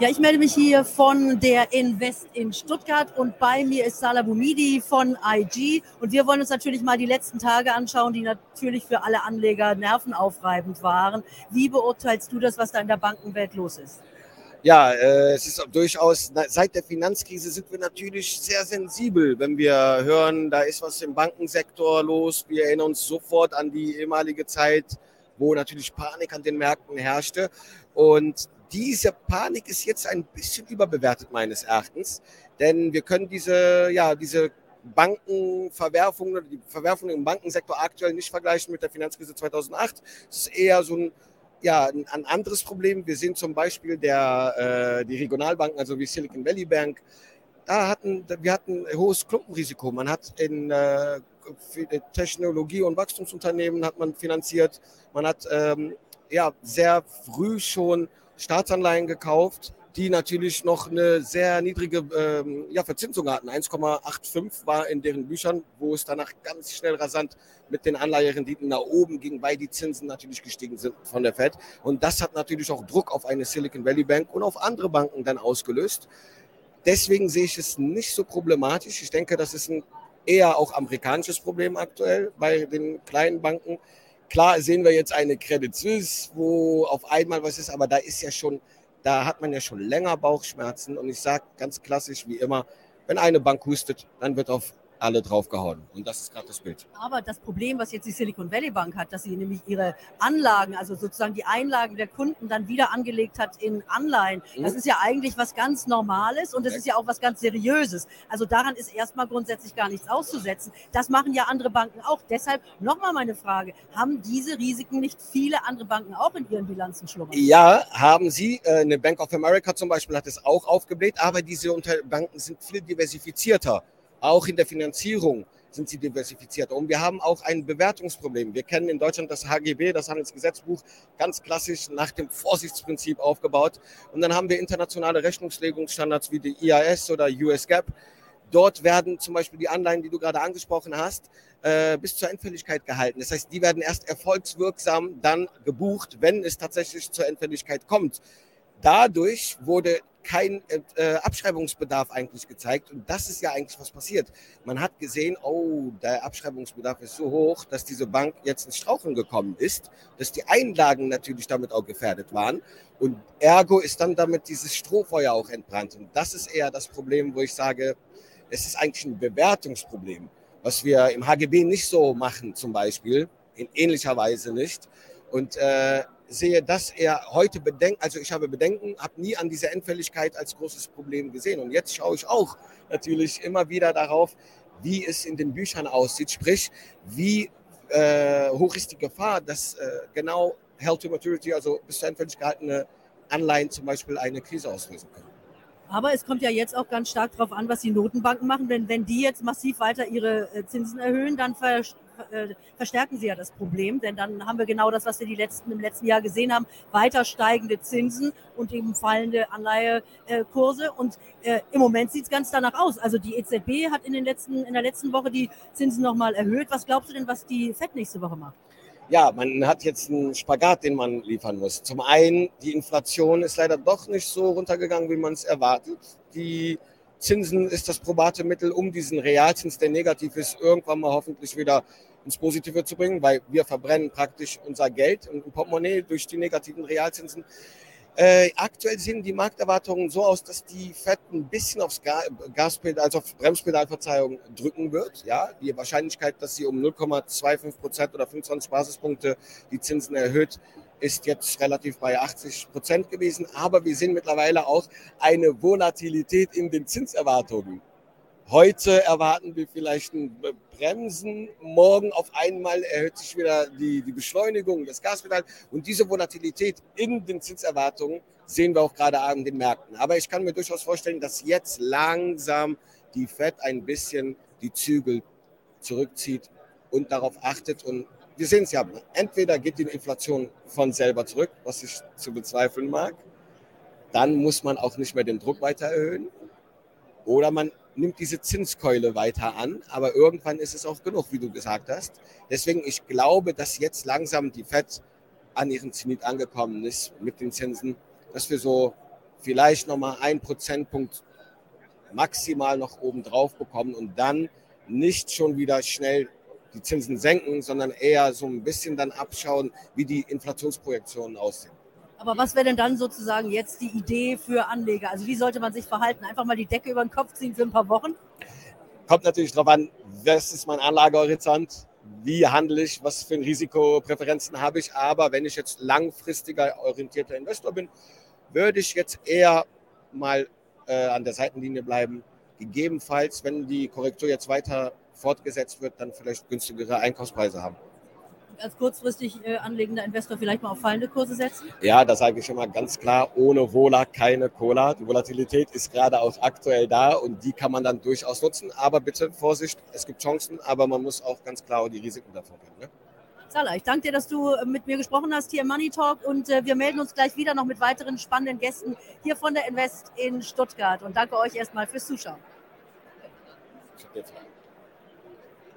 Ja, ich melde mich hier von der Invest in Stuttgart und bei mir ist Salah Boumidi von IG und wir wollen uns natürlich mal die letzten Tage anschauen, die natürlich für alle Anleger nervenaufreibend waren. Wie beurteilst du das, was da in der Bankenwelt los ist? Ja, äh, es ist durchaus, seit der Finanzkrise sind wir natürlich sehr sensibel, wenn wir hören, da ist was im Bankensektor los. Wir erinnern uns sofort an die ehemalige Zeit, wo natürlich Panik an den Märkten herrschte. Und diese Panik ist jetzt ein bisschen überbewertet meines Erachtens, denn wir können diese, ja, diese Bankenverwerfungen, die Verwerfungen im Bankensektor aktuell nicht vergleichen mit der Finanzkrise 2008. Es ist eher so ein, ja, ein anderes Problem. Wir sehen zum Beispiel der, äh, die Regionalbanken, also wie Silicon Valley Bank, da hatten, wir hatten ein hohes Klumpenrisiko. Man hat in äh, Technologie- und Wachstumsunternehmen hat man finanziert. Man hat ähm, ja, sehr früh schon Staatsanleihen gekauft, die natürlich noch eine sehr niedrige ähm, ja, Verzinsung hatten. 1,85 war in deren Büchern, wo es danach ganz schnell rasant mit den Anleiherenditen nach oben ging, weil die Zinsen natürlich gestiegen sind von der Fed. Und das hat natürlich auch Druck auf eine Silicon Valley Bank und auf andere Banken dann ausgelöst. Deswegen sehe ich es nicht so problematisch. Ich denke, das ist ein eher auch amerikanisches Problem aktuell bei den kleinen Banken. Klar sehen wir jetzt eine Credit Suisse, wo auf einmal was ist, aber da ist ja schon, da hat man ja schon länger Bauchschmerzen. Und ich sage ganz klassisch wie immer, wenn eine Bank hustet, dann wird auf alle draufgehauen. Und das ist gerade das Bild. Aber das Problem, was jetzt die Silicon Valley Bank hat, dass sie nämlich ihre Anlagen, also sozusagen die Einlagen der Kunden dann wieder angelegt hat in Anleihen, mhm. das ist ja eigentlich was ganz Normales und das ist ja auch was ganz Seriöses. Also daran ist erstmal grundsätzlich gar nichts auszusetzen. Das machen ja andere Banken auch. Deshalb nochmal meine Frage, haben diese Risiken nicht viele andere Banken auch in ihren Bilanzen schlummern? Ja, haben sie. Äh, eine Bank of America zum Beispiel hat es auch aufgebläht, aber diese Banken sind viel diversifizierter. Auch in der Finanzierung sind sie diversifiziert. Und wir haben auch ein Bewertungsproblem. Wir kennen in Deutschland das HGB, das Handelsgesetzbuch, ganz klassisch nach dem Vorsichtsprinzip aufgebaut. Und dann haben wir internationale Rechnungslegungsstandards wie die IAS oder US GAAP. Dort werden zum Beispiel die Anleihen, die du gerade angesprochen hast, äh, bis zur Endfälligkeit gehalten. Das heißt, die werden erst erfolgswirksam dann gebucht, wenn es tatsächlich zur Endfälligkeit kommt. Dadurch wurde kein äh, Abschreibungsbedarf eigentlich gezeigt. Und das ist ja eigentlich was passiert. Man hat gesehen, oh, der Abschreibungsbedarf ist so hoch, dass diese Bank jetzt ins Straucheln gekommen ist, dass die Einlagen natürlich damit auch gefährdet waren. Und ergo ist dann damit dieses Strohfeuer auch entbrannt. Und das ist eher das Problem, wo ich sage, es ist eigentlich ein Bewertungsproblem, was wir im HGB nicht so machen zum Beispiel, in ähnlicher Weise nicht. Und äh, sehe das eher heute Bedenken, also ich habe Bedenken, habe nie an diese Endfälligkeit als großes Problem gesehen. Und jetzt schaue ich auch natürlich immer wieder darauf, wie es in den Büchern aussieht, sprich, wie äh, hoch ist die Gefahr, dass äh, genau Held to Maturity, also bis zur Endfälligkeit gehaltene Anleihen zum Beispiel eine Krise auslösen können. Aber es kommt ja jetzt auch ganz stark darauf an, was die Notenbanken machen. Denn wenn die jetzt massiv weiter ihre äh, Zinsen erhöhen, dann äh, verstärken sie ja das Problem. Denn dann haben wir genau das, was wir die letzten, im letzten Jahr gesehen haben, weiter steigende Zinsen und eben fallende Anleihekurse. Und äh, im Moment sieht es ganz danach aus. Also die EZB hat in, den letzten, in der letzten Woche die Zinsen nochmal erhöht. Was glaubst du denn, was die FED nächste Woche macht? ja, man hat jetzt einen Spagat, den man liefern muss. Zum einen, die Inflation ist leider doch nicht so runtergegangen, wie man es erwartet. Die Zinsen ist das probate Mittel, um diesen Realzins, der negativ ist, irgendwann mal hoffentlich wieder ins Positive zu bringen, weil wir verbrennen praktisch unser Geld und Portemonnaie durch die negativen Realzinsen. Äh, aktuell sehen die Markterwartungen so aus, dass die FED ein bisschen aufs Gaspedal, also auf Bremspedalverzeihung drücken wird. Ja, die Wahrscheinlichkeit, dass sie um 0,25 Prozent oder 25 Basispunkte die Zinsen erhöht, ist jetzt relativ bei 80 Prozent gewesen. Aber wir sehen mittlerweile auch eine Volatilität in den Zinserwartungen. Heute erwarten wir vielleicht ein Bremsen. Morgen auf einmal erhöht sich wieder die, die Beschleunigung des Gaspedals. Und diese Volatilität in den Zinserwartungen sehen wir auch gerade an den Märkten. Aber ich kann mir durchaus vorstellen, dass jetzt langsam die FED ein bisschen die Zügel zurückzieht und darauf achtet. Und wir sehen es ja, entweder geht die Inflation von selber zurück, was ich zu bezweifeln mag. Dann muss man auch nicht mehr den Druck weiter erhöhen. Oder man nimmt diese Zinskeule weiter an, aber irgendwann ist es auch genug, wie du gesagt hast. Deswegen, ich glaube, dass jetzt langsam die FED an ihren Zenit angekommen ist mit den Zinsen, dass wir so vielleicht nochmal ein Prozentpunkt maximal noch oben drauf bekommen und dann nicht schon wieder schnell die Zinsen senken, sondern eher so ein bisschen dann abschauen, wie die Inflationsprojektionen aussehen. Aber was wäre denn dann sozusagen jetzt die Idee für Anleger? Also wie sollte man sich verhalten? Einfach mal die Decke über den Kopf ziehen für ein paar Wochen? Kommt natürlich darauf an, was ist mein Anlagehorizont? Wie handle ich? Was für Risikopräferenzen habe ich? Aber wenn ich jetzt langfristiger orientierter Investor bin, würde ich jetzt eher mal äh, an der Seitenlinie bleiben. Gegebenenfalls, wenn die Korrektur jetzt weiter fortgesetzt wird, dann vielleicht günstigere Einkaufspreise haben. Als kurzfristig äh, anlegender Investor vielleicht mal auf fallende Kurse setzen? Ja, da sage ich immer ganz klar, ohne Vola keine Cola. Die Volatilität ist gerade auch aktuell da und die kann man dann durchaus nutzen. Aber bitte Vorsicht, es gibt Chancen, aber man muss auch ganz klar die Risiken davon kennen. Ne? Salah, ich danke dir, dass du äh, mit mir gesprochen hast hier im Money Talk und äh, wir melden uns gleich wieder noch mit weiteren spannenden Gästen hier von der Invest in Stuttgart und danke euch erstmal fürs Zuschauen. Ich habe dir.